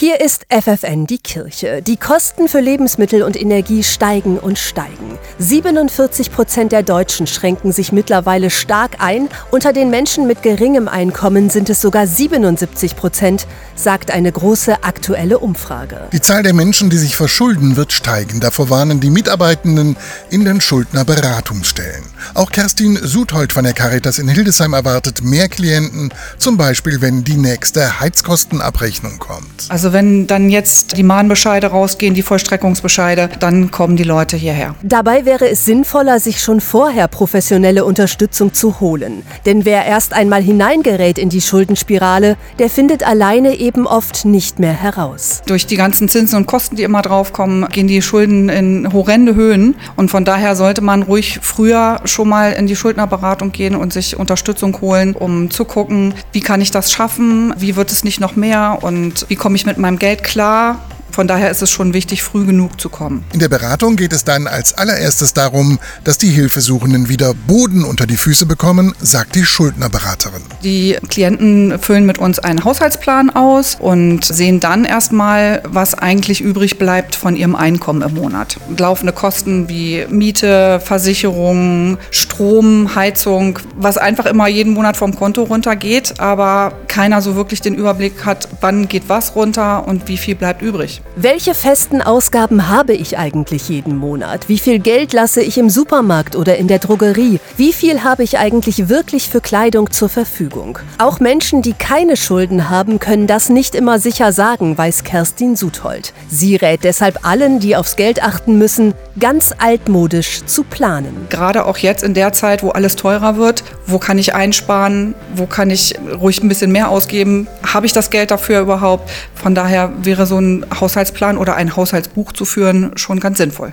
Hier ist FFN die Kirche. Die Kosten für Lebensmittel und Energie steigen und steigen. 47 Prozent der Deutschen schränken sich mittlerweile stark ein. Unter den Menschen mit geringem Einkommen sind es sogar 77 Prozent, sagt eine große aktuelle Umfrage. Die Zahl der Menschen, die sich verschulden, wird steigen. Davor warnen die Mitarbeitenden in den Schuldnerberatungsstellen. Auch Kerstin Suthold von der Caritas in Hildesheim erwartet mehr Klienten, zum Beispiel wenn die nächste Heizkostenabrechnung kommt. Also wenn dann jetzt die Mahnbescheide rausgehen, die Vollstreckungsbescheide, dann kommen die Leute hierher. Dabei wäre es sinnvoller, sich schon vorher professionelle Unterstützung zu holen. Denn wer erst einmal hineingerät in die Schuldenspirale, der findet alleine eben oft nicht mehr heraus. Durch die ganzen Zinsen und Kosten, die immer draufkommen, gehen die Schulden in horrende Höhen. Und von daher sollte man ruhig früher schon mal in die Schuldnerberatung gehen und sich Unterstützung holen, um zu gucken, wie kann ich das schaffen, wie wird es nicht noch mehr und wie komme ich mit meinem Geld klar von daher ist es schon wichtig, früh genug zu kommen. In der Beratung geht es dann als allererstes darum, dass die Hilfesuchenden wieder Boden unter die Füße bekommen, sagt die Schuldnerberaterin. Die Klienten füllen mit uns einen Haushaltsplan aus und sehen dann erstmal, was eigentlich übrig bleibt von ihrem Einkommen im Monat. Laufende Kosten wie Miete, Versicherung, Strom, Heizung, was einfach immer jeden Monat vom Konto runtergeht, aber keiner so wirklich den Überblick hat, wann geht was runter und wie viel bleibt übrig. Welche festen Ausgaben habe ich eigentlich jeden Monat? Wie viel Geld lasse ich im Supermarkt oder in der Drogerie? Wie viel habe ich eigentlich wirklich für Kleidung zur Verfügung? Auch Menschen, die keine Schulden haben, können das nicht immer sicher sagen, weiß Kerstin Suthold. Sie rät deshalb allen, die aufs Geld achten müssen, ganz altmodisch zu planen. Gerade auch jetzt in der Zeit, wo alles teurer wird, wo kann ich einsparen, wo kann ich ruhig ein bisschen mehr ausgeben, habe ich das Geld dafür überhaupt? Von daher wäre so ein Haushaltsplan oder ein Haushaltsbuch zu führen schon ganz sinnvoll.